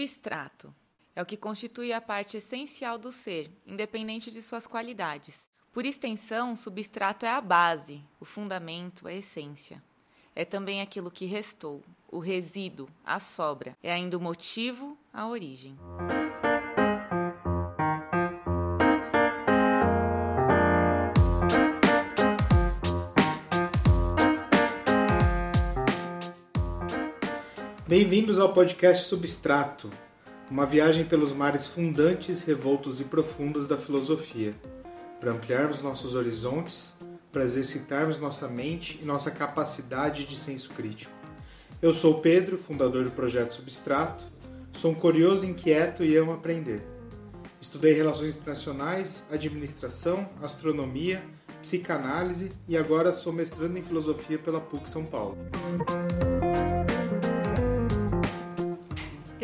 Substrato é o que constitui a parte essencial do ser, independente de suas qualidades. Por extensão, substrato é a base, o fundamento, a essência. É também aquilo que restou, o resíduo, a sobra. É ainda o motivo, a origem. Bem-vindos ao podcast Substrato, uma viagem pelos mares fundantes, revoltos e profundos da filosofia, para ampliarmos nossos horizontes, para exercitarmos nossa mente e nossa capacidade de senso crítico. Eu sou Pedro, fundador do projeto Substrato, sou um curioso inquieto e amo aprender. Estudei relações internacionais, administração, astronomia, psicanálise e agora sou mestrando em filosofia pela PUC São Paulo.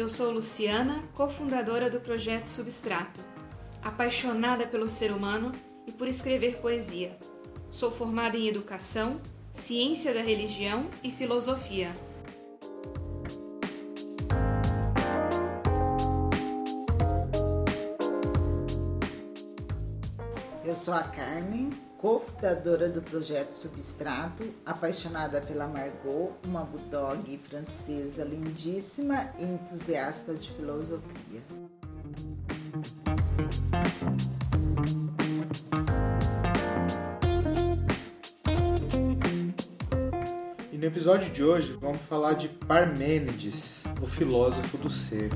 Eu sou Luciana, cofundadora do projeto Substrato, apaixonada pelo ser humano e por escrever poesia. Sou formada em educação, ciência da religião e filosofia. Eu sou a Carmen, cofundadora do projeto Substrato, apaixonada pela Margot, uma bulldog francesa lindíssima e entusiasta de filosofia. E no episódio de hoje vamos falar de Parmênides, o filósofo do ser.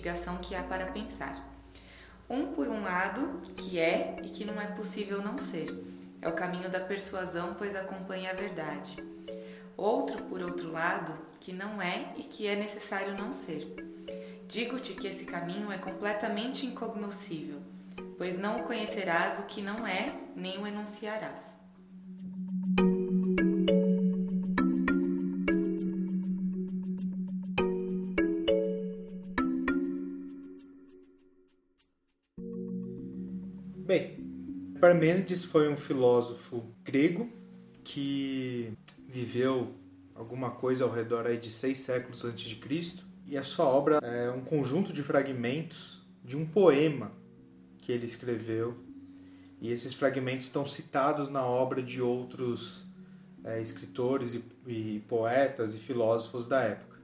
Investigação que há para pensar? Um, por um lado, que é e que não é possível não ser. É o caminho da persuasão, pois acompanha a verdade. Outro, por outro lado, que não é e que é necessário não ser. Digo-te que esse caminho é completamente incognoscível, pois não conhecerás o que não é, nem o enunciarás. Parmênides foi um filósofo grego que viveu alguma coisa ao redor aí de seis séculos antes de Cristo e a sua obra é um conjunto de fragmentos de um poema que ele escreveu e esses fragmentos estão citados na obra de outros é, escritores e, e poetas e filósofos da época.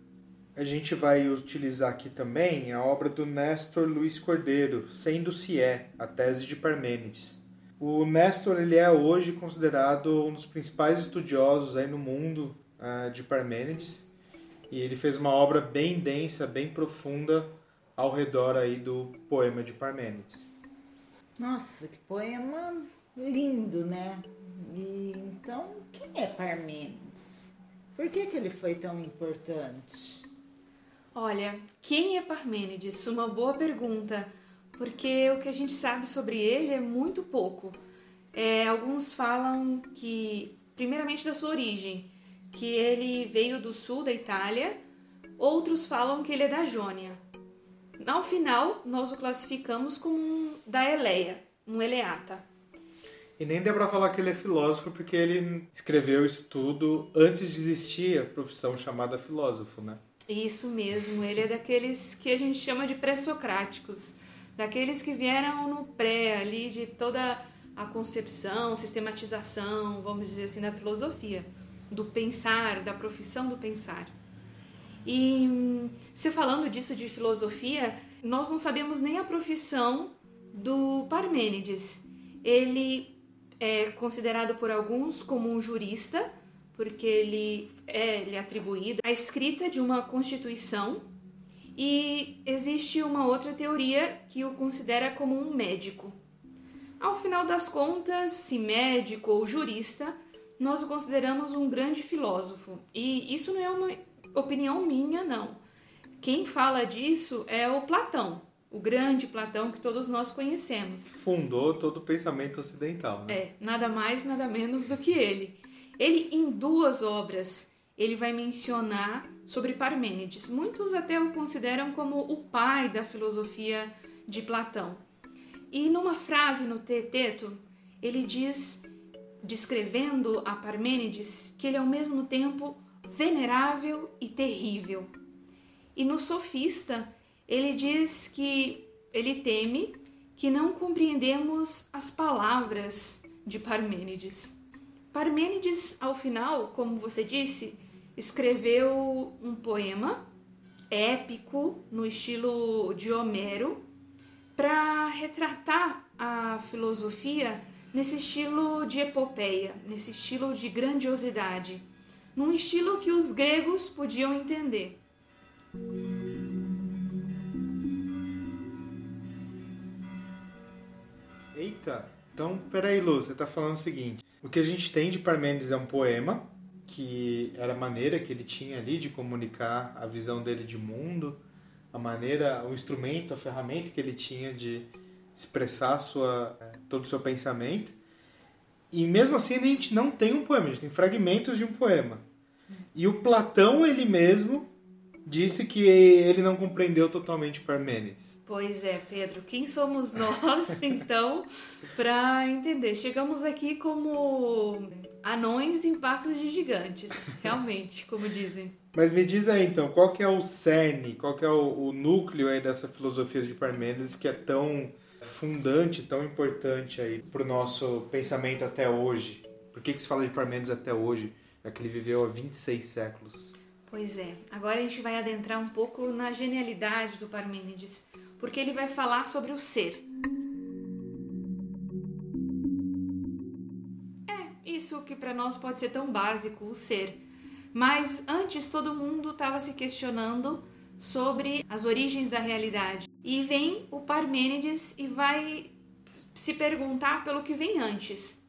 A gente vai utilizar aqui também a obra do Néstor Luiz Cordeiro, Sendo-se é, a tese de Parmênides. O Nestor ele é hoje considerado um dos principais estudiosos aí no mundo uh, de Parmênides e ele fez uma obra bem densa, bem profunda ao redor aí do poema de Parmênides. Nossa, que poema lindo, né? E, então, quem é Parmênides? Por que, que ele foi tão importante? Olha, quem é Parmênides? Uma boa pergunta porque o que a gente sabe sobre ele é muito pouco. É, alguns falam que, primeiramente, da sua origem, que ele veio do sul da Itália, outros falam que ele é da Jônia. Ao final, nós o classificamos como um da Eleia, um eleata. E nem dá para falar que ele é filósofo, porque ele escreveu isso tudo antes de existir a profissão chamada filósofo, né? Isso mesmo, ele é daqueles que a gente chama de pré-socráticos daqueles que vieram no pré ali de toda a concepção, sistematização, vamos dizer assim, da filosofia, do pensar, da profissão do pensar. E se falando disso de filosofia, nós não sabemos nem a profissão do Parmênides. Ele é considerado por alguns como um jurista, porque ele é, ele é atribuído à escrita de uma constituição e existe uma outra teoria que o considera como um médico. Ao final das contas, se médico ou jurista, nós o consideramos um grande filósofo. E isso não é uma opinião minha, não. Quem fala disso é o Platão, o grande Platão que todos nós conhecemos. Fundou todo o pensamento ocidental, né? É, nada mais, nada menos do que ele. Ele, em duas obras, ele vai mencionar sobre Parmênides. Muitos até o consideram como o pai da filosofia de Platão. E numa frase no Teteto, ele diz, descrevendo a Parmênides, que ele é ao mesmo tempo venerável e terrível. E no Sofista, ele diz que ele teme que não compreendemos as palavras de Parmênides. Parmênides, ao final, como você disse, escreveu um poema épico no estilo de Homero para retratar a filosofia nesse estilo de epopeia, nesse estilo de grandiosidade, num estilo que os gregos podiam entender. Eita, então peraí, Lu, você está falando o seguinte: o que a gente tem de Parmênides é um poema, que era a maneira que ele tinha ali de comunicar a visão dele de mundo, a maneira, o instrumento, a ferramenta que ele tinha de expressar sua, eh, todo o seu pensamento. E mesmo assim a gente não tem um poema, a gente tem fragmentos de um poema. E o Platão ele mesmo disse que ele não compreendeu totalmente Parmênides. Pois é, Pedro, quem somos nós então para entender? Chegamos aqui como anões em passos de gigantes, realmente, como dizem. Mas me diz aí então, qual que é o cerne, qual que é o, o núcleo aí dessa filosofia de Parmênides que é tão fundante, tão importante aí para o nosso pensamento até hoje? Por que, que se fala de Parmênides até hoje, já que ele viveu há 26 séculos? Pois é, agora a gente vai adentrar um pouco na genialidade do Parmênides, porque ele vai falar sobre o ser. É, isso que para nós pode ser tão básico, o ser. Mas antes todo mundo estava se questionando sobre as origens da realidade. E vem o Parmênides e vai se perguntar pelo que vem antes.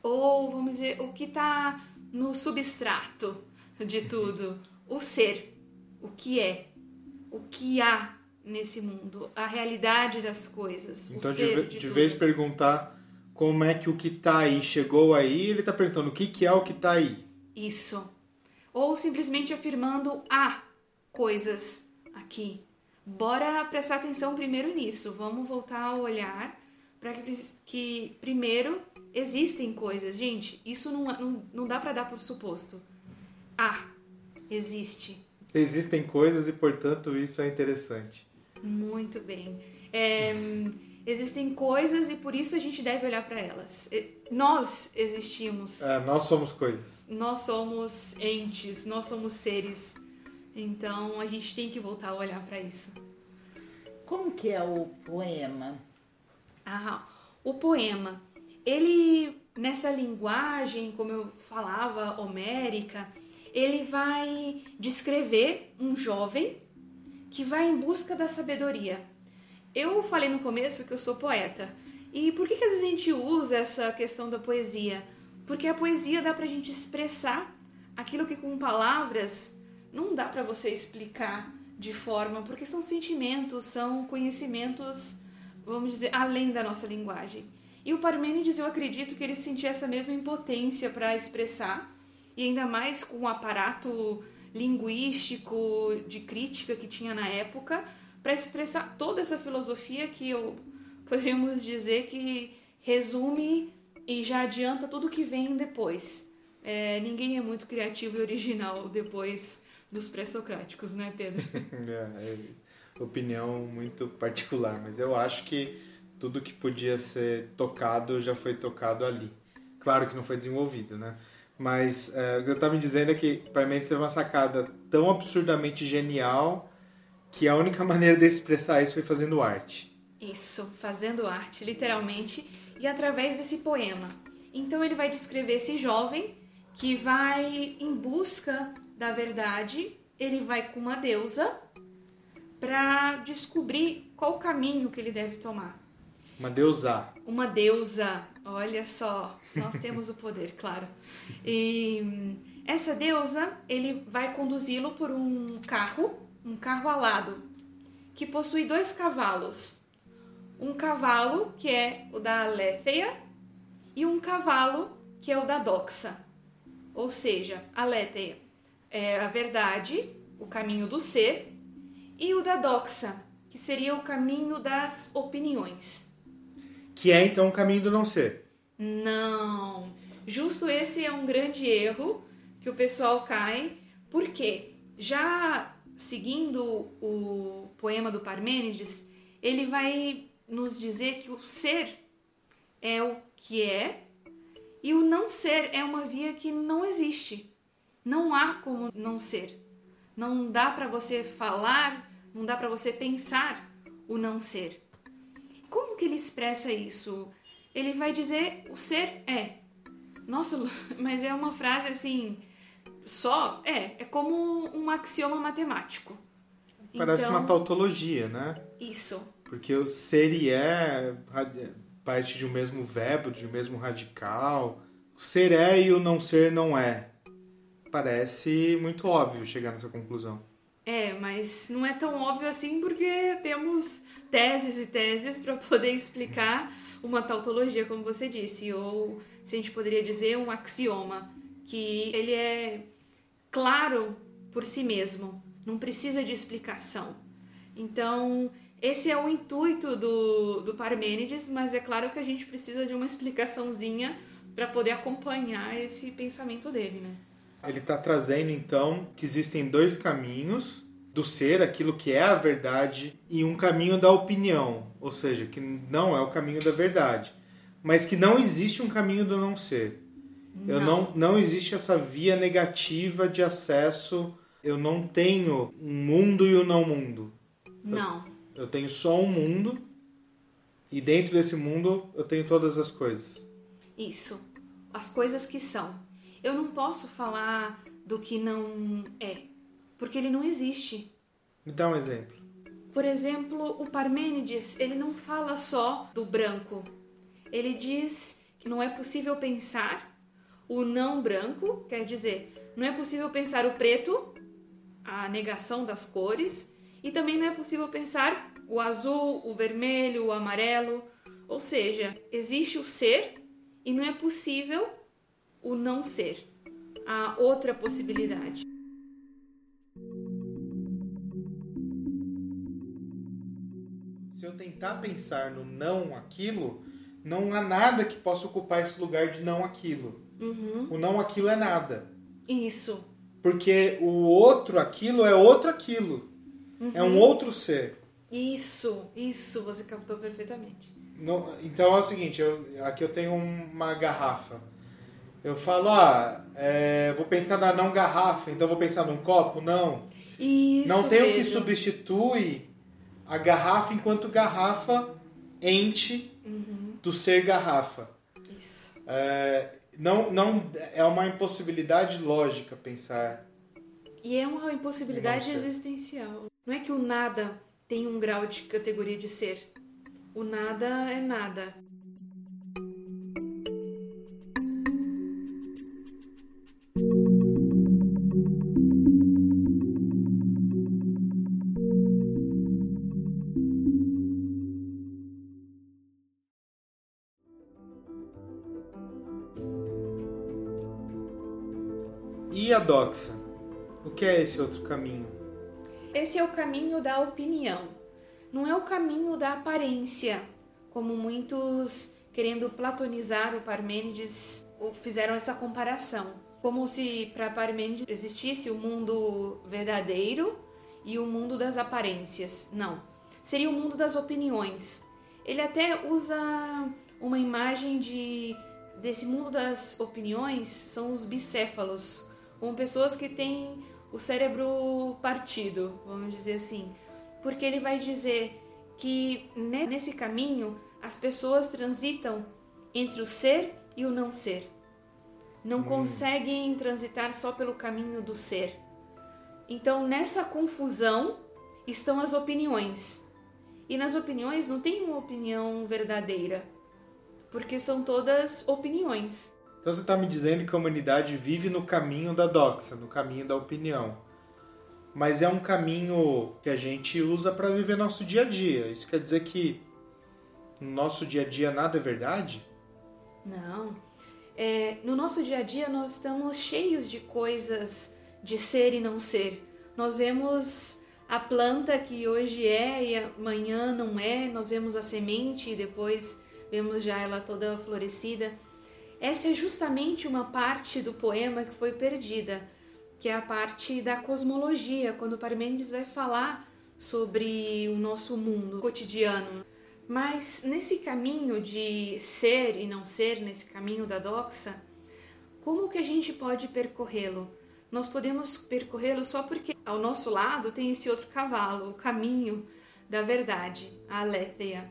Ou, vamos dizer, o que está no substrato de tudo. O ser. O que é. O que há nesse mundo. A realidade das coisas. Então, o ser de, de, de vez perguntar como é que o que está aí chegou aí, ele está perguntando o que, que é o que está aí. Isso. Ou simplesmente afirmando há coisas aqui. Bora prestar atenção primeiro nisso. Vamos voltar a olhar para que, que primeiro existem coisas. Gente, isso não, não, não dá para dar por suposto. Ah, existe. Existem coisas e, portanto, isso é interessante. Muito bem. É, existem coisas e por isso a gente deve olhar para elas. Nós existimos. É, nós somos coisas. Nós somos entes, nós somos seres. Então a gente tem que voltar a olhar para isso. Como que é o poema? Ah, o poema, ele nessa linguagem, como eu falava, homérica, ele vai descrever um jovem que vai em busca da sabedoria. Eu falei no começo que eu sou poeta. E por que, que às vezes a gente usa essa questão da poesia? Porque a poesia dá pra gente expressar aquilo que com palavras não dá pra você explicar de forma, porque são sentimentos, são conhecimentos, vamos dizer, além da nossa linguagem. E o Parmênides, eu acredito que ele sentia essa mesma impotência para expressar, e ainda mais com o aparato linguístico de crítica que tinha na época, para expressar toda essa filosofia que eu poderíamos dizer que resume e já adianta tudo que vem depois. É, ninguém é muito criativo e original depois dos pré-socráticos, né, Pedro? É, é opinião muito particular, mas eu acho que tudo que podia ser tocado já foi tocado ali. Claro que não foi desenvolvido, né? Mas é, o que eu estava me dizendo é que Parmênides teve uma sacada tão absurdamente genial que a única maneira de expressar isso foi fazendo arte. Isso, fazendo arte, literalmente, e através desse poema. Então ele vai descrever esse jovem que vai em busca da verdade, ele vai com uma deusa para descobrir qual o caminho que ele deve tomar. Uma deusa. Uma deusa, olha só, nós temos o poder, claro. E essa deusa, ele vai conduzi-lo por um carro, um carro alado, que possui dois cavalos. Um cavalo, que é o da Aletheia, e um cavalo, que é o da Doxa. Ou seja, a Aletheia é a verdade, o caminho do ser, e o da Doxa, que seria o caminho das opiniões. Que é então o caminho do não ser. Não. Justo esse é um grande erro que o pessoal cai, porque já seguindo o poema do Parmênides, ele vai nos dizer que o ser é o que é e o não ser é uma via que não existe. Não há como não ser. Não dá para você falar, não dá para você pensar o não ser. Que ele expressa isso? Ele vai dizer o ser é. Nossa, mas é uma frase assim, só é, é como um axioma matemático. Parece Então, uma tautologia, né? Isso. Porque o ser e é radi- parte de um mesmo verbo, de um mesmo radical. O ser é e o não ser não é. Parece muito óbvio chegar nessa conclusão. É, mas não é tão óbvio assim porque temos teses e teses para poder explicar uma tautologia, como você disse, ou se a gente poderia dizer um axioma, que ele é claro por si mesmo, não precisa de explicação. Então, esse é o intuito do, do Parmênides, mas é claro que a gente precisa de uma explicaçãozinha para poder acompanhar esse pensamento dele, né? Ele está trazendo então que existem dois caminhos do ser, aquilo que é a verdade, e um caminho da opinião, ou seja, que não é o caminho da verdade, mas que não existe um caminho do não ser. Eu não, não existe essa via negativa de acesso. Eu não tenho um mundo e um não mundo. Não. Eu tenho só um mundo e dentro desse mundo eu tenho todas as coisas. Isso. As coisas que são. Eu não posso falar do que não é, porque ele não existe. Me dá um exemplo. Por exemplo, o Parmênides, ele não fala só do branco. Ele diz que não é possível pensar o não branco, quer dizer, não é possível pensar o preto, a negação das cores, e também não é possível pensar o azul, o vermelho, o amarelo. Ou seja, existe o ser e não é possível o não ser. Há outra possibilidade. Se eu tentar pensar no não aquilo, não há nada que possa ocupar esse lugar de não aquilo. O não aquilo é nada. Isso. Porque o outro aquilo é outro aquilo. É um outro ser. Isso, isso, você captou perfeitamente. Não- então é o seguinte, eu- aqui eu tenho uma garrafa. Eu falo, ah, é, vou pensar na não garrafa, então vou pensar num copo? Não. Isso não tem o que substitui a garrafa enquanto garrafa ente Uhum. do ser garrafa. Isso. É, não, não é uma impossibilidade lógica pensar. E é uma impossibilidade existencial. Não é que o nada tem um grau de categoria de ser. O nada é nada. O que é esse outro caminho? Esse é o caminho da opinião. Não é o caminho da aparência, como muitos, querendo platonizar o Parmênides, fizeram essa comparação. Como se para Parmênides existisse o mundo verdadeiro e o mundo das aparências. Não. Seria o mundo das opiniões. Ele até usa uma imagem de desse mundo das opiniões são os bicéfalos, como pessoas que têm o cérebro partido, vamos dizer assim, porque ele vai dizer que ne- nesse caminho as pessoas transitam entre o ser e o não ser. Não conseguem transitar só pelo caminho do ser. Então, nessa confusão estão as opiniões. E nas opiniões não tem uma opinião verdadeira, porque são todas opiniões. Então você está me dizendo que a humanidade vive no caminho da doxa, no caminho da opinião. mas é um caminho que a gente usa para viver nosso dia a dia. Isso quer dizer que no nosso dia a dia nada é verdade? Não. É, no nosso dia a dia nós estamos cheios de coisas de ser e não ser. Nós vemos a planta que hoje é e amanhã não é, nós vemos a semente e depois vemos já ela toda florescida. Essa é justamente uma parte do poema que foi perdida, que é a parte da cosmologia, quando Parmênides vai falar sobre o nosso mundo cotidiano. Mas nesse caminho de ser e não ser, nesse caminho da doxa, como que a gente pode percorrê-lo? nós podemos percorrê-lo só porque ao nosso lado tem esse outro cavalo, o caminho da verdade, a aletheia.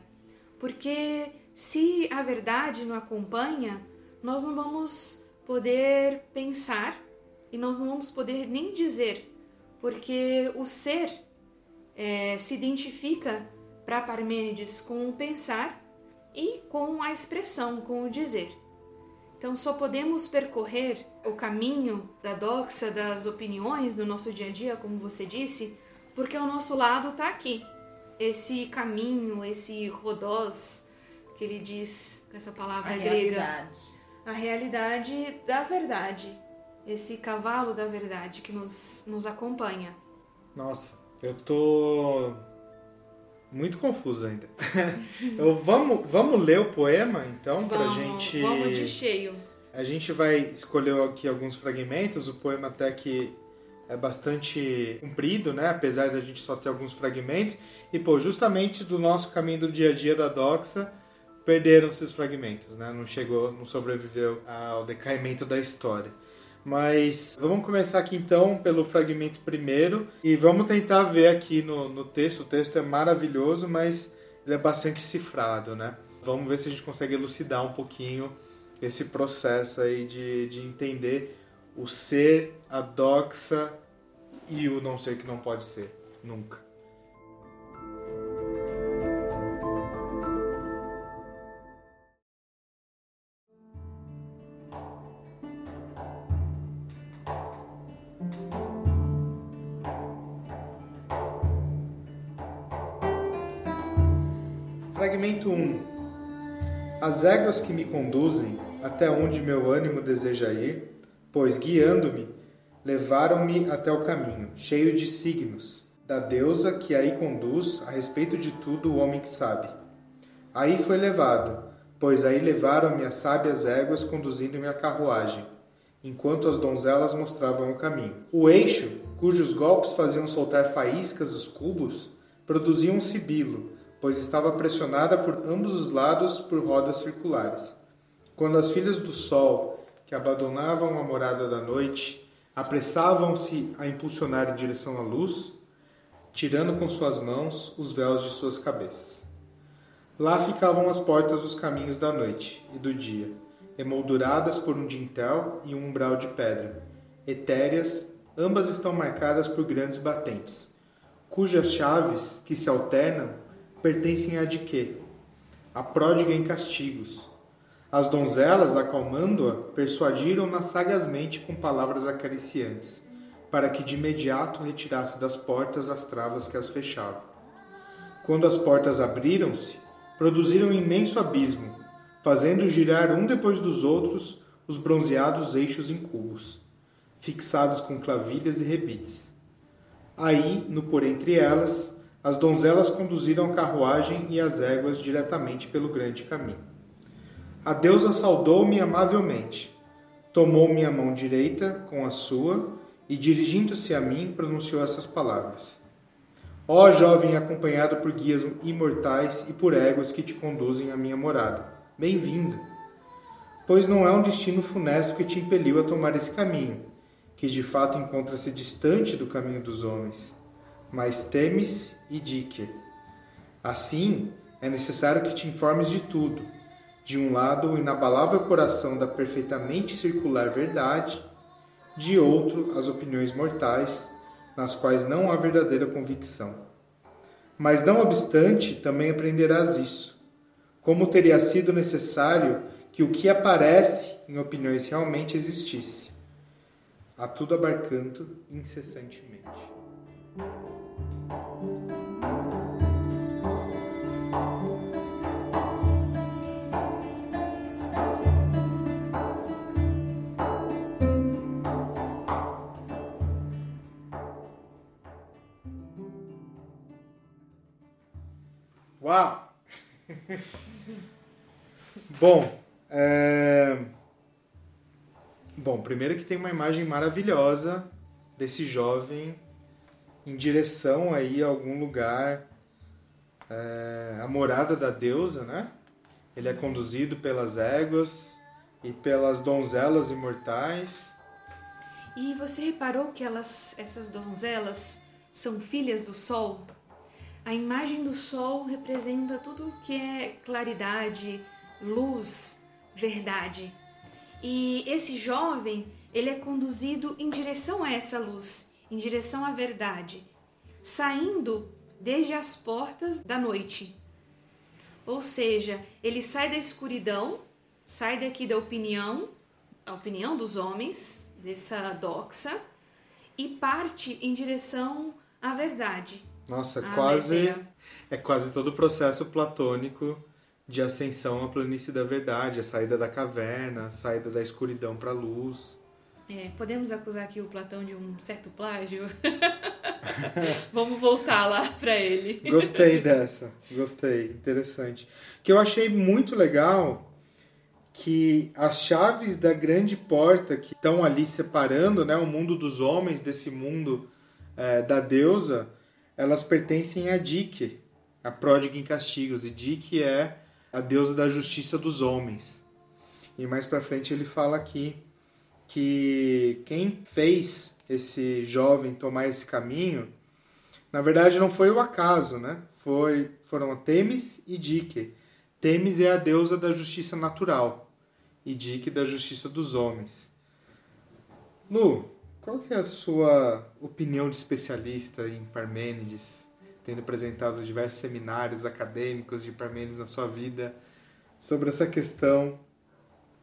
Porque se a verdade não acompanha, nós não vamos poder pensar e nós não vamos poder nem dizer, porque o ser é, se identifica para Parmênides com o pensar e com a expressão, com o dizer. Então só podemos percorrer o caminho da doxa, das opiniões do nosso dia a dia, como você disse, porque o nosso lado está aqui. Esse caminho, esse rodós, que ele diz com essa palavra a grega. Realidade. A realidade da verdade. Esse cavalo da verdade que nos, nos acompanha. Nossa, eu tô muito confuso ainda. eu, vamos, vamos ler o poema, então, vamos, pra gente. Vamos de cheio. A gente vai escolher aqui alguns fragmentos, o poema até que é bastante comprido, né? Apesar de a gente só ter alguns fragmentos. E, pô, justamente do nosso caminho do dia a dia da Doxa, perderam-se os fragmentos, né? Não chegou, não sobreviveu ao decaimento da história. Mas vamos começar aqui então pelo fragmento primeiro e vamos tentar ver aqui no, no texto. O texto é maravilhoso, mas ele é bastante cifrado, né? Vamos ver se a gente consegue elucidar um pouquinho esse processo aí de, de entender o ser, a doxa e o não ser que não pode ser, nunca. Fragmento 1 As éguas que me conduzem até onde meu ânimo deseja ir, pois guiando-me, levaram-me até o caminho, cheio de signos, da deusa que aí conduz a respeito de tudo o homem que sabe. Aí foi levado, pois aí levaram-me as sábias éguas conduzindo-me a carruagem, enquanto as donzelas mostravam o caminho. O eixo, cujos golpes faziam soltar faíscas os cubos, produzia um sibilo, pois estava pressionada por ambos os lados por rodas circulares. Quando as filhas do sol, que abandonavam a morada da noite, apressavam-se a impulsionar em direção à luz, tirando com suas mãos os véus de suas cabeças. Lá ficavam as portas dos caminhos da noite e do dia, emolduradas por um dintel e um umbral de pedra, etéreas, ambas estão marcadas por grandes batentes, cujas chaves, que se alternam, pertencem a de quê? A pródiga em castigos. As donzelas, acalmando-a, persuadiram-na sagazmente com palavras acariciantes, para que de imediato retirasse das portas as travas que as fechavam. Quando as portas abriram-se, produziram um imenso abismo, fazendo girar um depois dos outros os bronzeados eixos em cubos, fixados com clavilhas e rebites. Aí, no por entre elas, as donzelas conduziram a carruagem e as éguas diretamente pelo grande caminho. A deusa saudou-me amavelmente, tomou minha mão direita com a sua e, dirigindo-se a mim, pronunciou essas palavras: Ó jovem acompanhado por guias imortais e por éguas que te conduzem à minha morada, bem-vindo! Pois não é um destino funesto que te impeliu a tomar esse caminho, que de fato encontra-se distante do caminho dos homens mas temes e dique. Assim, é necessário que te informes de tudo. De um lado, o inabalável coração da perfeitamente circular verdade, de outro, as opiniões mortais, nas quais não há verdadeira convicção. Mas, não obstante, também aprenderás isso. Como teria sido necessário que o que aparece em opiniões realmente existisse, a tudo abarcando incessantemente. Uau! Bom, é... Bom, primeiro que tem uma imagem maravilhosa desse jovem em direção aí a algum lugar, é... a morada da deusa, né? Ele é conduzido pelas éguas e pelas donzelas imortais. E você reparou que elas, essas donzelas são filhas do sol? A imagem do sol representa tudo que é claridade, luz, verdade. E esse jovem, ele é conduzido em direção a essa luz, em direção à verdade, saindo desde as portas da noite. Ou seja, ele sai da escuridão, sai daqui da opinião, a opinião dos homens, dessa doxa, e parte em direção à verdade. Nossa, Ah, quase é quase todo o processo platônico de ascensão à planície da verdade, a saída da caverna, a saída da escuridão para a luz. É, podemos acusar aqui o Platão de um certo plágio? Vamos voltar lá para ele. Gostei dessa, gostei, interessante. Que eu achei muito legal que as chaves da grande porta que estão ali separando, né, o mundo dos homens desse mundo é, da deusa, elas pertencem a Dike, a pródiga em castigos, e Dike é a deusa da justiça dos homens. E mais para frente ele fala aqui que quem fez esse jovem tomar esse caminho, na verdade não foi o acaso, né? Foi, foram Temis e Dike. Temis é a deusa da justiça natural e Dike da justiça dos homens. Lu, qual que é a sua opinião de especialista em Parmênides, tendo apresentado diversos seminários acadêmicos de Parmênides na sua vida, sobre essa questão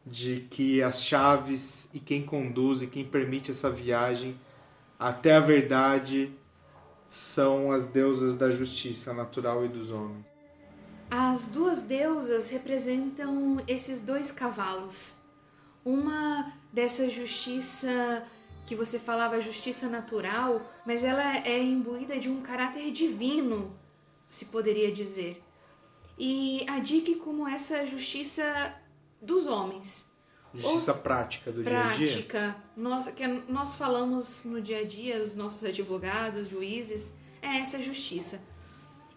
de que as chaves e quem conduz e quem permite essa viagem até a verdade são as deusas da justiça natural e dos homens. As duas deusas representam esses dois cavalos. Uma dessa justiça que você falava justiça natural, mas ela é imbuída de um caráter divino, se poderia dizer. E a Dick como essa justiça dos homens. Justiça Os- prática do dia a dia. prática, nós, que nós falamos no dia a dia, os nossos advogados, juízes, é essa justiça.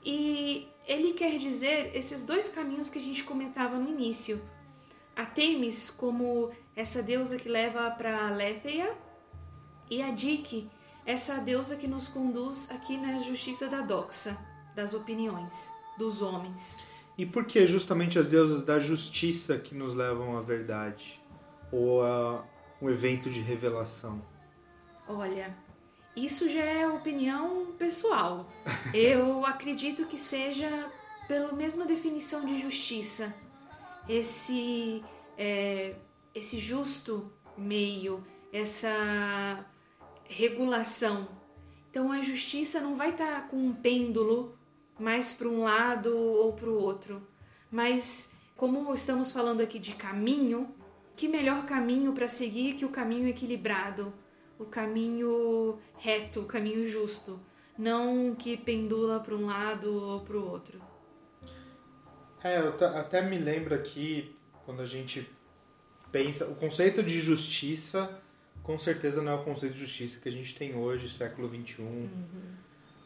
E ele quer dizer esses dois caminhos que a gente comentava no início. A Temis como essa deusa que leva para Letheia e a Dike, essa deusa que nos conduz aqui na justiça da doxa, das opiniões dos homens. E por que justamente as deusas da justiça que nos levam à verdade? Ou a um evento de revelação? Olha, isso já é opinião pessoal. Eu acredito que seja pela mesma definição de justiça. Esse, é, esse justo meio, essa regulação. Então a justiça não vai estar com um pêndulo mais para um lado ou para o outro. Mas como estamos falando aqui de caminho, que melhor caminho para seguir que o caminho equilibrado, o caminho reto, o caminho justo, não que pendula para um lado ou para o outro. É, eu até me lembro aqui, quando a gente pensa. O conceito de justiça, com certeza não é o conceito de justiça que a gente tem hoje, século XXI.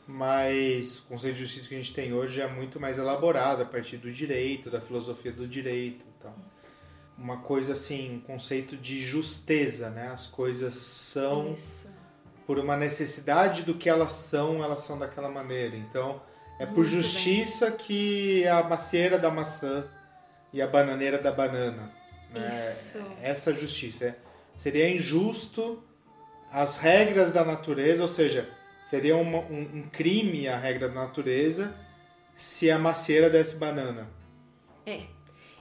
Mas o conceito de justiça que a gente tem hoje é muito mais elaborado a partir do direito, da filosofia do direito e tal. Uma coisa assim, um conceito de justeza, né? As coisas são Isso. por uma necessidade do que elas são, elas são daquela maneira. Então, é por Muito justiça que a macieira da maçã e a bananeira da banana. Né? Isso. Essa justiça. É- Seria injusto as regras da natureza, ou seja, seria uma- um, um crime a regra da natureza se a macieira desse banana. É.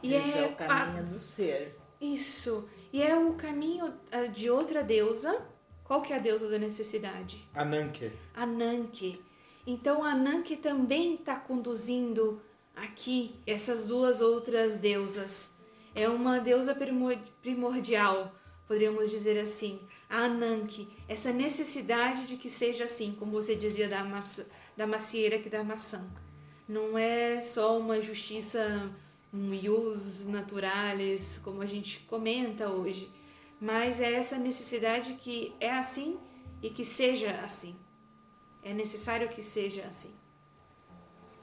E Esse é, é o caminho do ser. Isso. E é o caminho ah, de outra deusa. Qual que é a deusa da necessidade? Ananke. Ananke. Então Ananke também está conduzindo aqui essas duas outras deusas. É uma deusa primo- primordial, poderíamos dizer assim. A Ananke, essa necessidade de que seja assim, como você dizia da, maçã, da macieira que da maçã. não é só uma justiça, um ius naturalis, como a gente comenta hoje, mas é essa necessidade que é assim e que seja assim. É necessário que seja assim.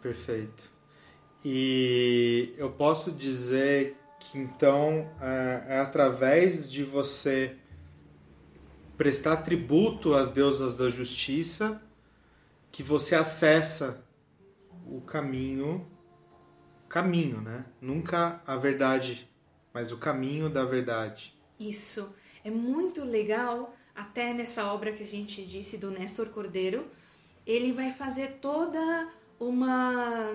Perfeito. E eu posso dizer que então é, é através de você prestar tributo às deusas da justiça que você acessa o caminho caminho, né? Nunca a verdade, mas o caminho da verdade. Isso. É muito legal, até nessa obra que a gente disse do Néstor Cordeiro, ele vai fazer toda uma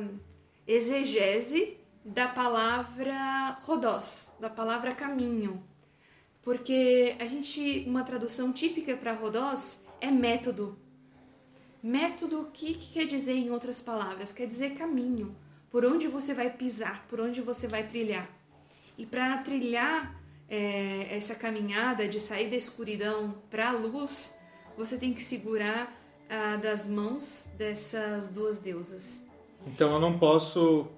exegese da palavra rodós, da palavra caminho. Porque a gente, uma tradução típica para rodós é método. Método, o que, que quer dizer em outras palavras? Quer dizer caminho, por onde você vai pisar, por onde você vai trilhar. E para trilhar é, essa caminhada de sair da escuridão para a luz, você tem que segurar ah, das mãos dessas duas deusas. Então eu não posso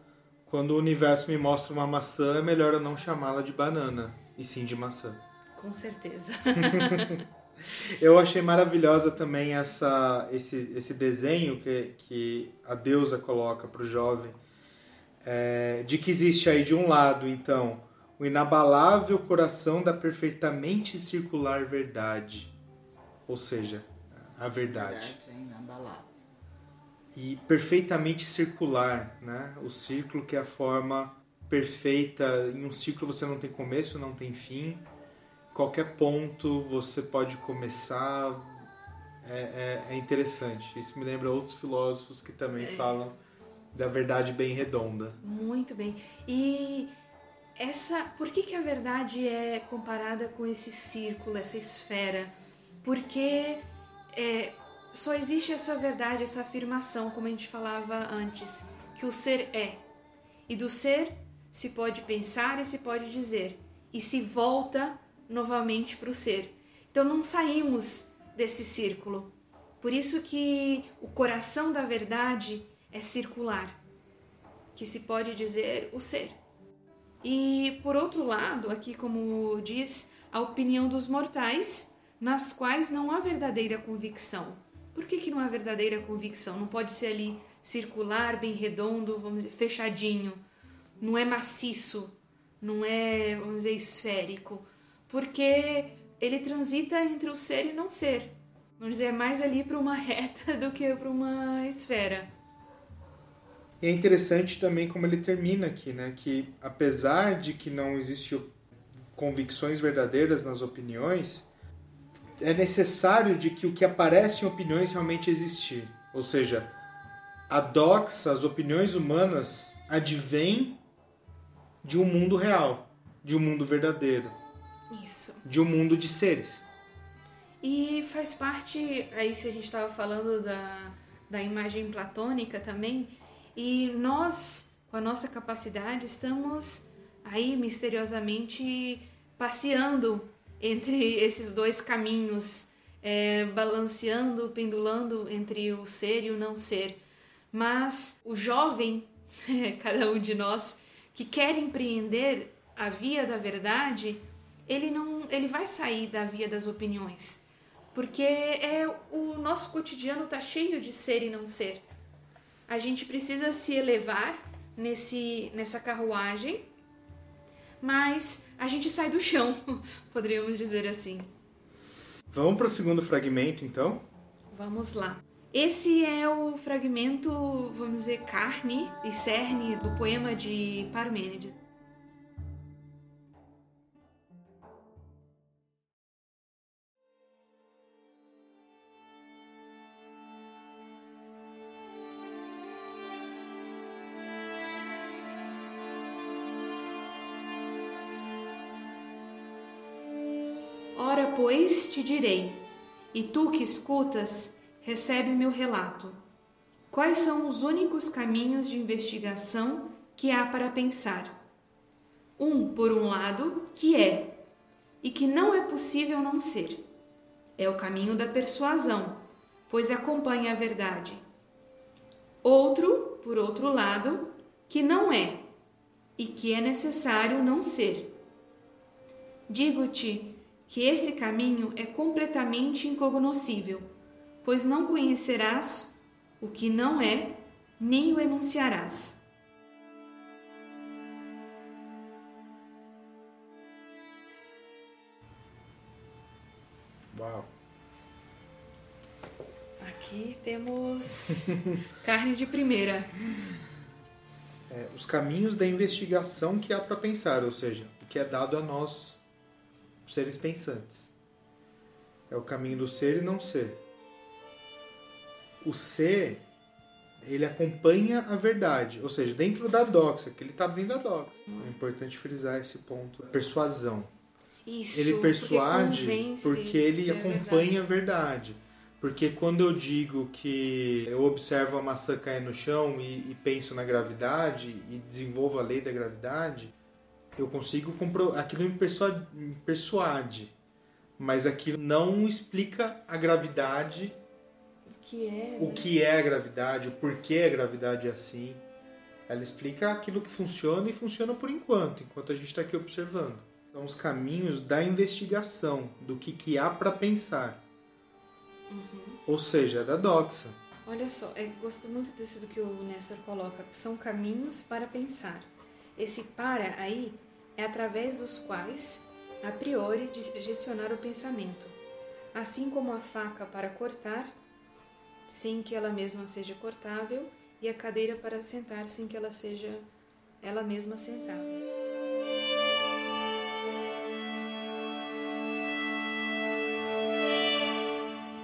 quando o universo me mostra uma maçã, é melhor eu não chamá-la de banana, e sim de maçã. Com certeza. eu achei maravilhosa também essa, esse, esse desenho que, que a deusa coloca para o jovem, é, de que existe aí de um lado, então, o inabalável coração da perfeitamente circular verdade, ou seja, a verdade. A verdade é inabalável e perfeitamente circular, né? O círculo que é a forma perfeita. Em um ciclo você não tem começo, não tem fim. Qualquer ponto você pode começar. É, é, é interessante. Isso me lembra outros filósofos que também é. falam da verdade bem redonda. Muito bem. E essa, por que, que a verdade é comparada com esse círculo, essa esfera? Porque é, só existe essa verdade, essa afirmação, como a gente falava antes, que o ser é. E do ser se pode pensar e se pode dizer, e se volta novamente para o ser. Então não saímos desse círculo. Por isso que o coração da verdade é circular, que se pode dizer o ser. E por outro lado, aqui como diz, a opinião dos mortais, nas quais não há verdadeira convicção por que, que não é verdadeira convicção? Não pode ser ali circular, bem redondo, vamos dizer, fechadinho. Não é maciço, não é, vamos dizer, esférico. Porque ele transita entre o ser e não ser. Vamos dizer, é mais ali para uma reta do que para uma esfera. E é interessante também como ele termina aqui, né? Que apesar de que não existe convicções verdadeiras nas opiniões, é necessário de que o que aparece em opiniões realmente existir. Ou seja, a doxa, as opiniões humanas, advêm de um mundo real, de um mundo verdadeiro. Isso. De um mundo de seres. E faz parte, aí se a gente estava falando da, da imagem platônica também, e nós, com a nossa capacidade, estamos aí misteriosamente passeando entre esses dois caminhos, é, balanceando, pendulando entre o ser e o não ser. Mas o jovem, cada um de nós, que quer empreender a via da verdade, ele não, ele vai sair da via das opiniões, porque é o nosso cotidiano está cheio de ser e não ser. A gente precisa se elevar nesse nessa carruagem mas a gente sai do chão, poderíamos dizer assim. Vamos para o segundo fragmento, então? Vamos lá. Esse é o fragmento, vamos dizer, carne e cerne do poema de Parmênides. E tu que escutas, recebe meu relato. Quais são os únicos caminhos de investigação que há para pensar? Um, por um lado, que é, e que não é possível não ser. É o caminho da persuasão, pois acompanha a verdade. Outro, por outro lado, que não é e que é necessário não ser. Digo-te que esse caminho é completamente incognoscível, pois não conhecerás o que não é, nem o enunciarás. Uau. Aqui temos carne de primeira. É, os caminhos da investigação que há para pensar, ou seja, o que é dado a nós, seres pensantes. É o caminho do ser e não ser. O ser, ele acompanha a verdade, ou seja, dentro da doxa, que ele está abrindo a doxa. É importante frisar esse ponto. Persuasão. Isso, ele persuade porque, porque ele é acompanha verdade. a verdade. Porque quando eu digo que eu observo a maçã cair no chão e, e penso na gravidade e desenvolvo a lei da gravidade, eu consigo compro... aquilo me persuade, me persuade, mas aquilo não explica a gravidade, Que é. o que é a gravidade, o porquê a gravidade é assim. Ela explica aquilo que funciona e funciona por enquanto, enquanto a gente está aqui observando. São os caminhos da investigação, do que, que há para pensar. Ou seja, é da doxa. Olha só, eu gosto muito desse do que o Nestor coloca. São caminhos para pensar. Esse para aí é através dos quais, a priori, gestionar o pensamento. Assim como a faca para cortar, sem que ela mesma seja cortável, e a cadeira para sentar sem que ela seja ela mesma sentável.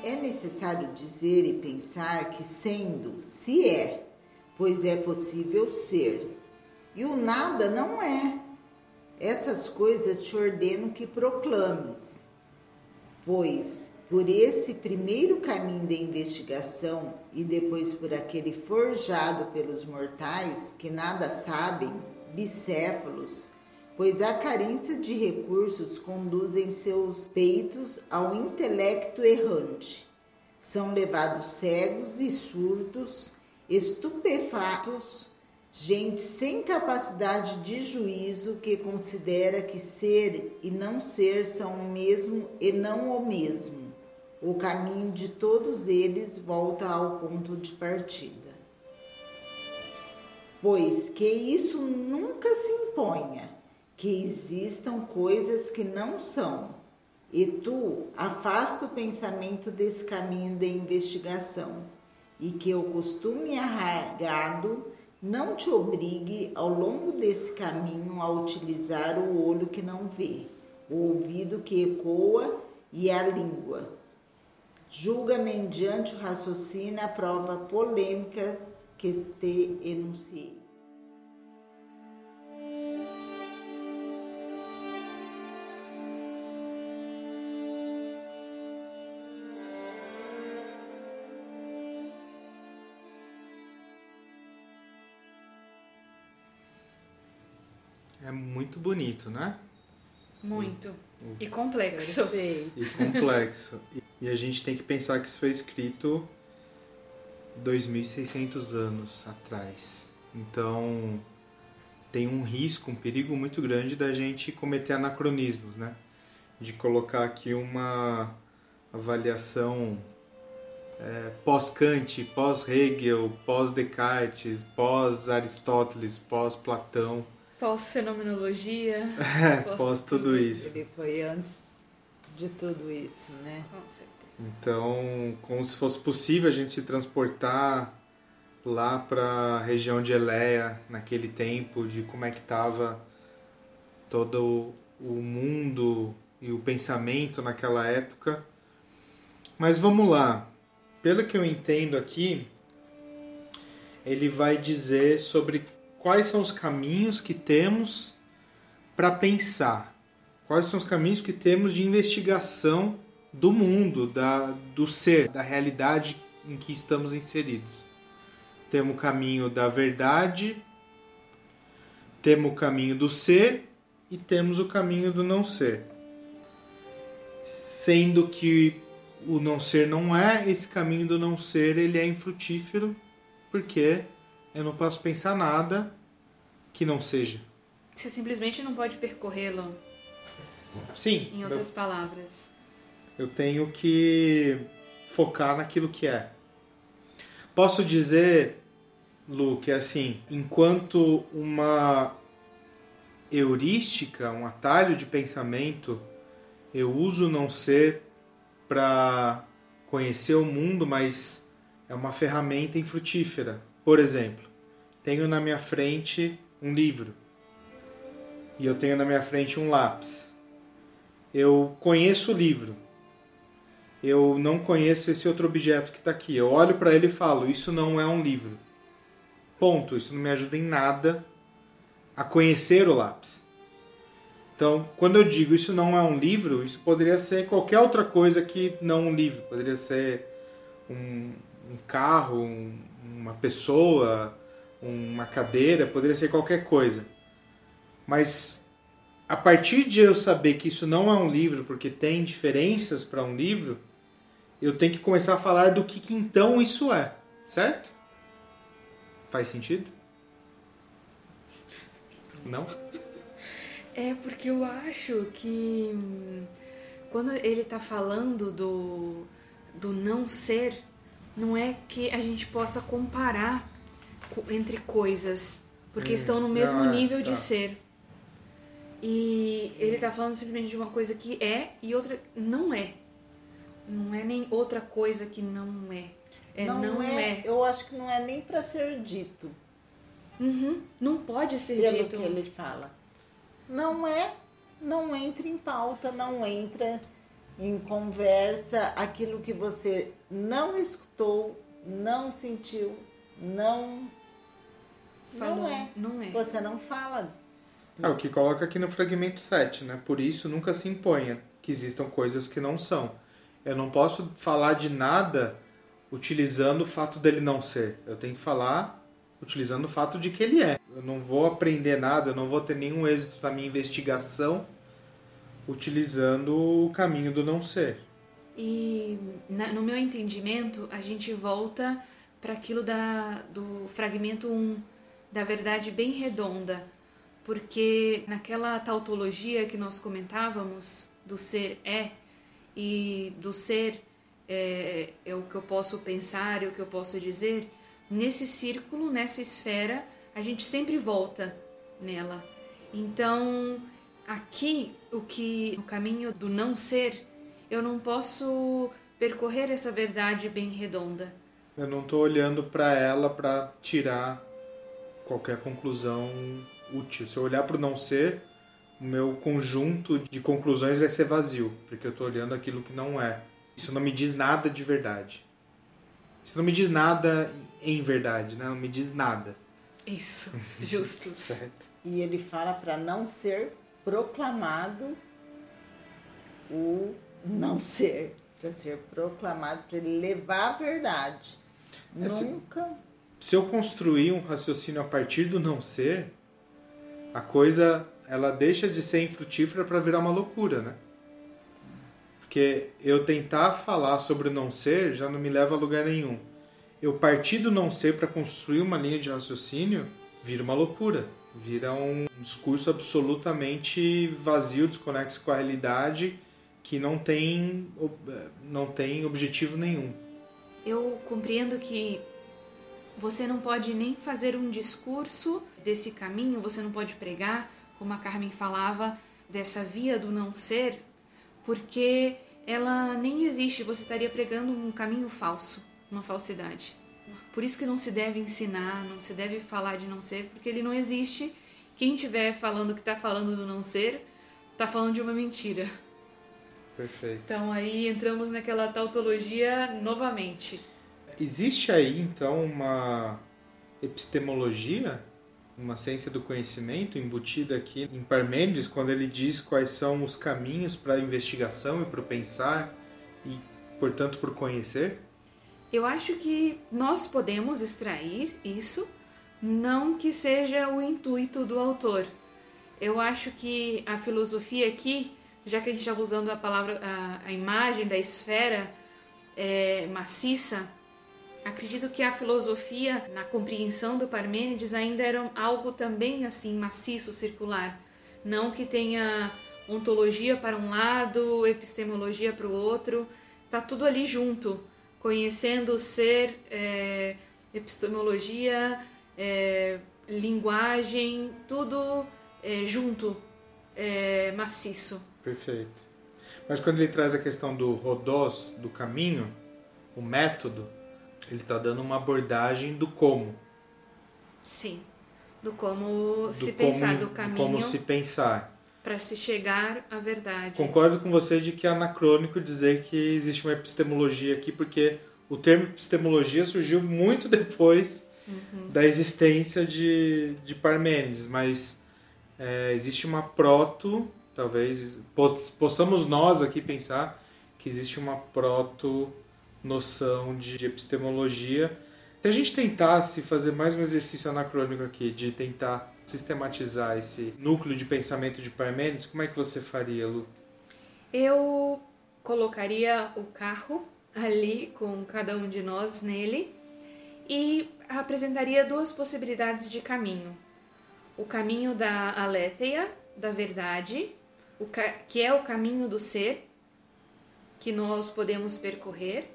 É necessário dizer e pensar que sendo, se é, pois é possível ser. E o nada não é. Essas coisas te ordeno que proclames. Pois por esse primeiro caminho de investigação e depois por aquele forjado pelos mortais que nada sabem, bicéfalos, pois a carência de recursos conduzem seus peitos ao intelecto errante. São levados cegos e surdos, estupefatos, gente sem capacidade de juízo que considera que ser e não ser são o mesmo e não o mesmo. O caminho de todos eles volta ao ponto de partida. Pois que isso nunca se imponha, que existam coisas que não são, e tu afasta o pensamento desse caminho de investigação, e que o costume arraigado não te obrigue ao longo desse caminho a utilizar o olho que não vê, o ouvido que ecoa e a língua. Julga mediante o raciocínio a prova polêmica que te enunciei. Muito bonito, né? Muito. E complexo. Perfeito. E complexo. E- e a gente tem que pensar que isso foi escrito 2.600 anos atrás. Então tem um risco, um perigo muito grande da gente cometer anacronismos, né? De colocar aqui uma avaliação é, pós-Kant, pós-Hegel, pós-Descartes, pós-Aristóteles, pós-Platão, Pós-fenomenologia. é, pós tudo isso. Ele foi antes de tudo isso, né? Com certeza. Então, como se fosse possível a gente se transportar lá para a região de Eleia naquele tempo, de como é que estava todo o- o mundo e o pensamento naquela época. Mas vamos lá. Pelo que eu entendo aqui, ele vai dizer sobre quais são os caminhos que temos para pensar. Quais são os caminhos que temos de investigação do mundo, da, do ser, da realidade em que estamos inseridos. Temos o caminho da verdade, temos o caminho do ser e temos o caminho do não ser. Sendo que o não ser não é, esse caminho do não ser ele é infrutífero porque eu não posso pensar nada que não seja. Você simplesmente não pode percorrê-lo, Sim, em eu, outras palavras. eu tenho que focar naquilo que é. Posso dizer, Lu, que assim, enquanto uma heurística, um atalho de pensamento, eu uso não ser para conhecer o mundo, mas é uma ferramenta infrutífera. Por exemplo, tenho na minha frente um livro e eu tenho na minha frente um lápis. Eu conheço o livro, eu não conheço esse outro objeto que está aqui. Eu olho para ele e falo: Isso não é um livro. Ponto. Isso não me ajuda em nada a conhecer o lápis. Então, quando eu digo isso não é um livro, isso poderia ser qualquer outra coisa que não um livro. Poderia ser um, um carro, um, uma pessoa, uma cadeira, poderia ser qualquer coisa. Mas a partir de eu saber que isso não é um livro, porque tem diferenças para um livro, eu tenho que começar a falar do que, que então isso é, certo? Faz sentido? Não? É porque eu acho que hum, quando ele tá falando do, do não ser, não é que a gente possa comparar co- entre coisas, porque Hum, estão no mesmo não, é, nível tá. de ser. E ele tá falando simplesmente de uma coisa que é e outra não é. Não é nem outra coisa que não é. É, não, é. Eu acho que não é nem para ser dito, Uhum, não pode ser pelo dito. que ele fala. Não é, não entra em pauta, não entra em conversa aquilo que você não escutou, não sentiu, não Falou, não é. Não é. Você não fala. É o que coloca aqui no fragmento 7, né? Por isso nunca se imponha que existam coisas que não são. Eu não posso falar de nada utilizando o fato dele não ser. Eu tenho que falar utilizando o fato de que ele é. Eu não vou aprender nada, eu não vou ter nenhum êxito na minha investigação utilizando o caminho do não ser. E na- no meu entendimento, a gente volta para aquilo da, do fragmento 1, da verdade bem redonda, porque naquela tautologia que nós comentávamos, do ser é, e do ser é, é o que eu posso pensar, é o que eu posso dizer, nesse círculo, nessa esfera, a gente sempre volta nela. Então, aqui, o que o caminho do não ser, eu não posso percorrer essa verdade bem redonda. Eu não estou olhando para ela para tirar qualquer conclusão útil. Se eu olhar para o não ser, o meu conjunto de conclusões vai ser vazio, porque eu estou olhando aquilo que não é. Isso não me diz nada de verdade. Isso não me diz nada em verdade, né? Não me diz nada. Isso, justo. Certo. E ele fala para não ser proclamado o não ser, para ser proclamado, para ele levar a verdade. Esse- Nunca. Se eu construir um raciocínio a partir do não ser, a coisa ela deixa de ser infrutífera para virar uma loucura, né? Porque eu tentar falar sobre o não ser já não me leva a lugar nenhum. Eu partir do não ser para construir uma linha de raciocínio vira uma loucura, vira um discurso absolutamente vazio, desconexo com a realidade, que não tem não tem objetivo nenhum. Eu compreendo que você não pode nem fazer um discurso desse caminho, você não pode pregar, como a Carmen falava, dessa via do não ser, porque ela nem existe, você estaria pregando um caminho falso, uma falsidade. Por isso que não se deve ensinar, não se deve falar de não ser, porque ele não existe. Quem estiver falando que está falando do não ser, está falando de uma mentira. Perfeito. Então aí entramos naquela tautologia novamente. Existe aí então uma epistemologia, uma ciência do conhecimento embutida aqui em Parmênides, quando ele diz quais são os caminhos para a investigação e para o pensar e, portanto, para o conhecer? Eu acho que nós podemos extrair isso, não que seja o intuito do autor. Eu acho que a filosofia aqui, já que a gente está usando a palavra, a, a imagem da esfera é, maciça, Acredito que a filosofia, na compreensão do Parmênides, ainda era algo também assim maciço, circular. Não que tenha ontologia para um lado, epistemologia para o outro, está tudo ali junto, conhecendo o ser, é, epistemologia, é, linguagem, tudo é, junto, maciço. Perfeito. Mas quando ele traz a questão do rodós, do caminho, o método, ele está dando uma abordagem do como. Sim. Do como Do se como- pensar, do do caminho Como se pensar. Para se chegar à verdade. Concordo com você de que é anacrônico dizer que existe uma epistemologia aqui, porque o termo epistemologia surgiu muito depois da existência de, de Parmênides, mas é, existe uma proto, talvez po- possamos nós aqui pensar que existe uma proto noção de epistemologia. Se a gente tentasse fazer mais um exercício anacrônico aqui, de tentar sistematizar esse núcleo de pensamento de Parmênides, como é que você faria, Lu? Eu colocaria o carro ali com cada um de nós nele e apresentaria duas possibilidades de caminho. O caminho da aletheia, da verdade, que é o caminho do ser que nós podemos percorrer,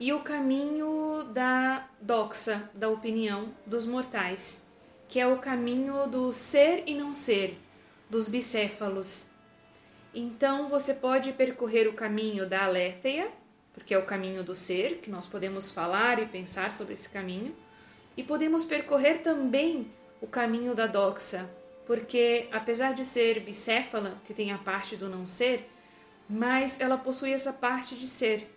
e o caminho da doxa, da opinião dos mortais, que é o caminho do ser e não ser, dos bicéfalos. Então você pode percorrer o caminho da aletheia, porque é o caminho do ser, que nós podemos falar e pensar sobre esse caminho, e podemos percorrer também o caminho da doxa, porque apesar de ser bicéfala, que tem a parte do não ser, mas ela possui essa parte de ser.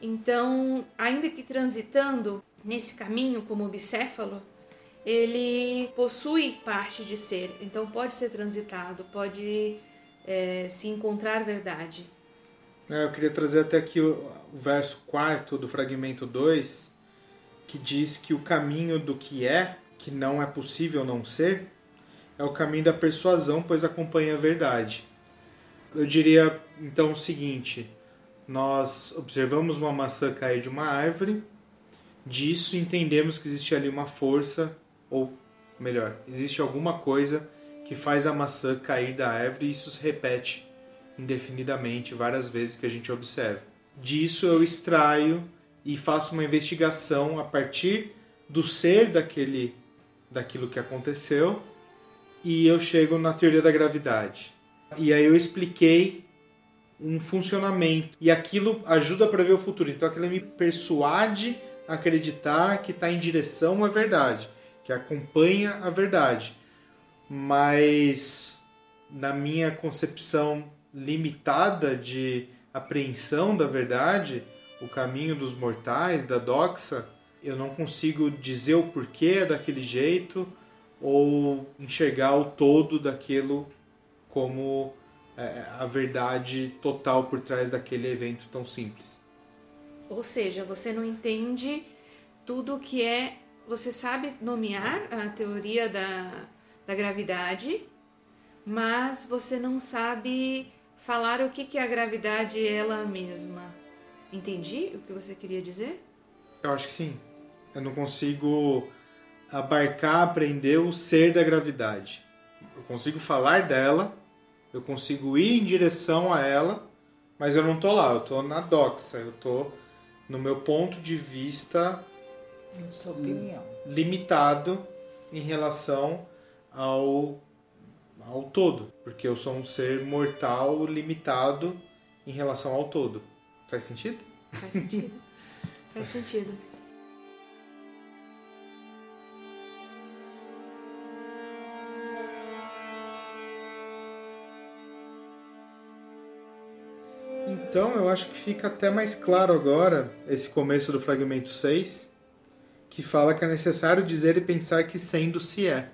Então, ainda que transitando nesse caminho como bicéfalo, ele possui parte de ser, então pode ser transitado, pode é, se encontrar verdade. É, Eu queria trazer até aqui o, verso quarto do fragmento 2, que diz que o caminho do que é, que não é possível não ser, é o caminho da persuasão, pois acompanha a verdade. Eu diria então o seguinte: nós observamos uma maçã cair de uma árvore, disso entendemos que existe ali uma força, ou melhor, existe alguma coisa que faz a maçã cair da árvore e isso se repete indefinidamente várias vezes que a gente observa. Disso eu extraio e faço uma investigação a partir do ser daquele daquilo que aconteceu e eu chego na teoria da gravidade. E aí eu expliquei um funcionamento e aquilo ajuda a prever o futuro. Então aquilo me persuade a acreditar que está em direção à verdade, que acompanha a verdade. Mas na minha concepção limitada de apreensão da verdade, o caminho dos mortais, da doxa, eu não consigo dizer o porquê é daquele jeito ou enxergar o todo daquilo como a verdade total por trás daquele evento tão simples. Ou seja, você não entende tudo que é. Você sabe nomear a teoria da, da gravidade, mas você não sabe falar o que, que é a gravidade ela mesma. Entendi o que você queria dizer? Eu acho que sim. Eu não consigo abarcar, aprender o ser da gravidade. Eu consigo falar dela, eu consigo ir em direção a ela, mas eu não tô lá, eu tô na doxa, eu tô no meu ponto de vista Na sua opinião. limitado em relação ao, ao todo, porque eu sou um ser mortal limitado em relação ao todo. Faz sentido? Faz sentido. Faz sentido. Então eu acho que fica até mais claro agora esse começo do fragmento 6, que fala que é necessário dizer e pensar que sendo se é.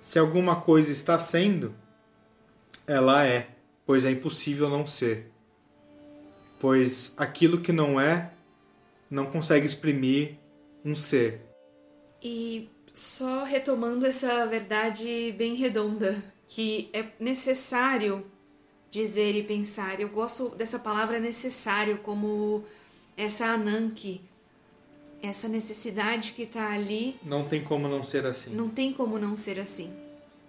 Se alguma coisa está sendo, ela é, pois é impossível não ser. Pois aquilo que não é não consegue exprimir um ser. E só retomando essa verdade bem redonda, que é necessário dizer e pensar. Eu gosto dessa palavra necessário como essa ananke, essa necessidade que está ali. Não tem como não ser assim. Não tem como não ser assim.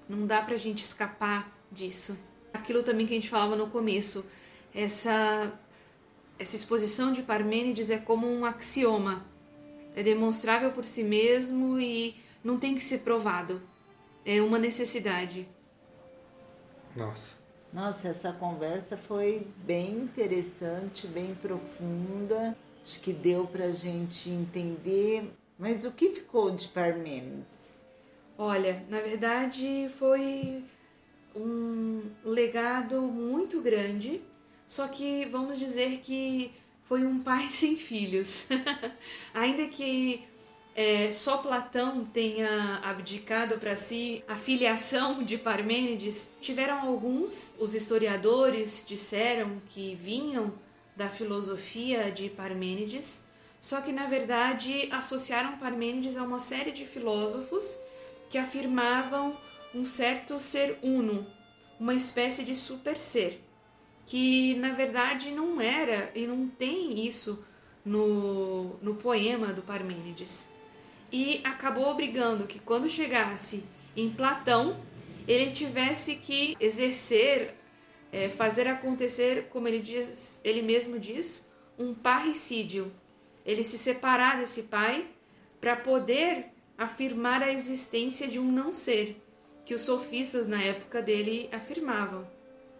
Não dá pra gente escapar disso. Aquilo também que a gente falava no começo, essa essa exposição de Parmênides é como um axioma. É demonstrável por si mesmo e não tem que ser provado. É uma necessidade. Nossa. Nossa, essa conversa foi bem interessante, bem profunda. Acho que deu para a gente entender. Mas o que ficou de Parmênides? Olha, na verdade foi um legado muito grande, só que vamos dizer que foi um pai sem filhos. Ainda que é, só Platão tenha abdicado para si a filiação de Parmênides, tiveram alguns, os historiadores disseram que vinham da filosofia de Parmênides, só que na verdade associaram Parmênides a uma série de filósofos que afirmavam um certo ser uno, uma espécie de super ser, que na verdade não era e não tem isso no, no poema do Parmênides. E acabou obrigando que quando chegasse em Platão, ele tivesse que exercer, é, fazer acontecer, como ele, diz, ele mesmo diz, um parricídio. Ele se separar desse pai para poder afirmar a existência de um não ser, que os sofistas na época dele afirmavam.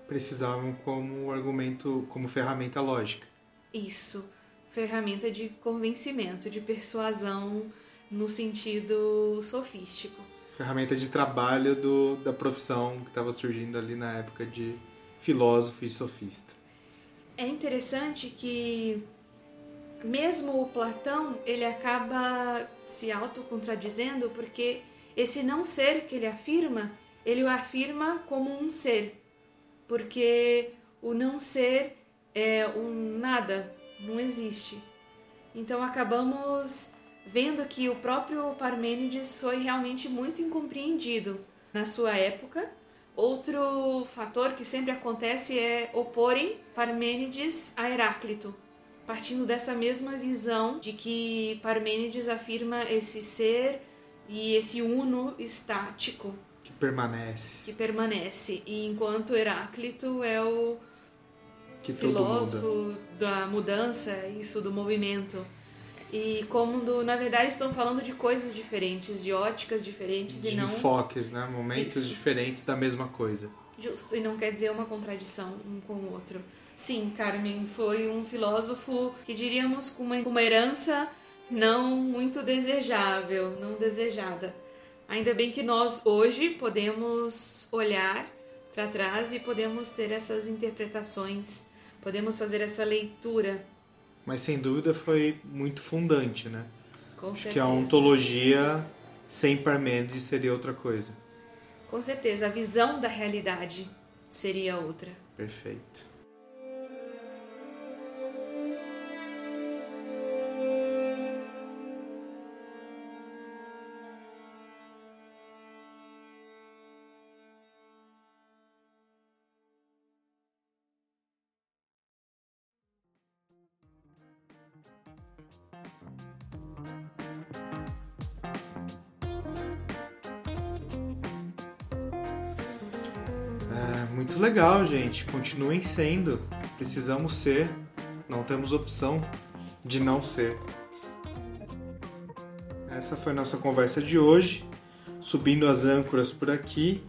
Precisavam como argumento, como ferramenta lógica. Isso, ferramenta de convencimento, de persuasão no sentido sofístico. Ferramenta de trabalho do, da profissão que estava surgindo ali na época de filósofo e sofista. É interessante que mesmo o Platão, ele acaba se autocontradizendo porque esse não ser que ele afirma, ele o afirma como um ser. Porque o não ser é um nada, não existe. Então acabamos vendo que o próprio Parmênides foi realmente muito incompreendido na sua época. Outro fator que sempre acontece é oporem Parmênides a Heráclito partindo dessa mesma visão de que Parmênides afirma esse ser e esse uno estático que permanece. Que permanece. E enquanto Heráclito é o que filósofo muda. da mudança, isso do movimento. E como do, na verdade estão falando de coisas diferentes, de óticas diferentes de e não enfoques, né? Momentos isso. diferentes da mesma coisa. Justo, e não quer dizer uma contradição um com o outro. Sim, Carmen foi um filósofo que diríamos com uma, uma herança não muito desejável, não desejada. Ainda bem que nós hoje podemos olhar para trás e podemos ter essas interpretações, podemos fazer essa leitura. Mas sem dúvida foi muito fundante, né? Com Acho certeza. que a ontologia sem Parmênides seria outra coisa. Com certeza, a visão da realidade seria outra. Perfeito. Muito legal, gente. Continuem sendo. Precisamos ser. Não temos opção de não ser. Essa foi nossa conversa de hoje. Subindo as âncoras por aqui.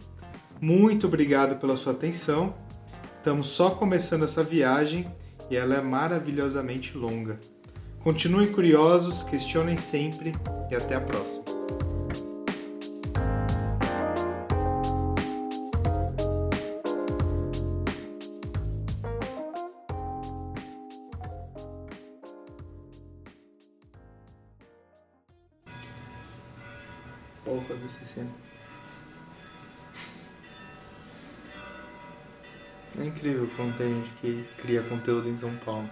Muito obrigado pela sua atenção. Estamos só começando essa viagem e ela é maravilhosamente longa. Continuem curiosos, questionem sempre e até a próxima. Como tem gente que cria conteúdo em São Paulo.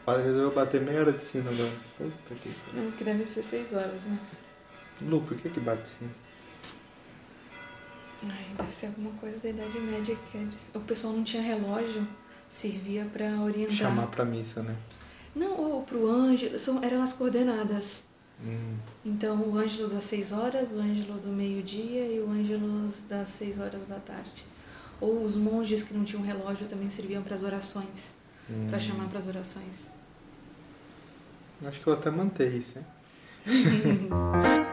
O padre resolveu bater meia hora de sino agora. Puta que Não, que deve ser seis horas, né? Lu, por que que bate sino? Ai, deve ser alguma coisa da Idade Média que o pessoal não tinha relógio, servia para orientar. Chamar pra missa, né? Não, ou pro ângelo, são, eram as coordenadas. Hum. Então, o ângelo das 6 horas, o ângelo do meio-dia e o ângelo das 6 horas da tarde. Ou os monges que não tinham relógio também serviam para as orações, Hum. para chamar para as orações. Acho que eu até mantei isso, hein?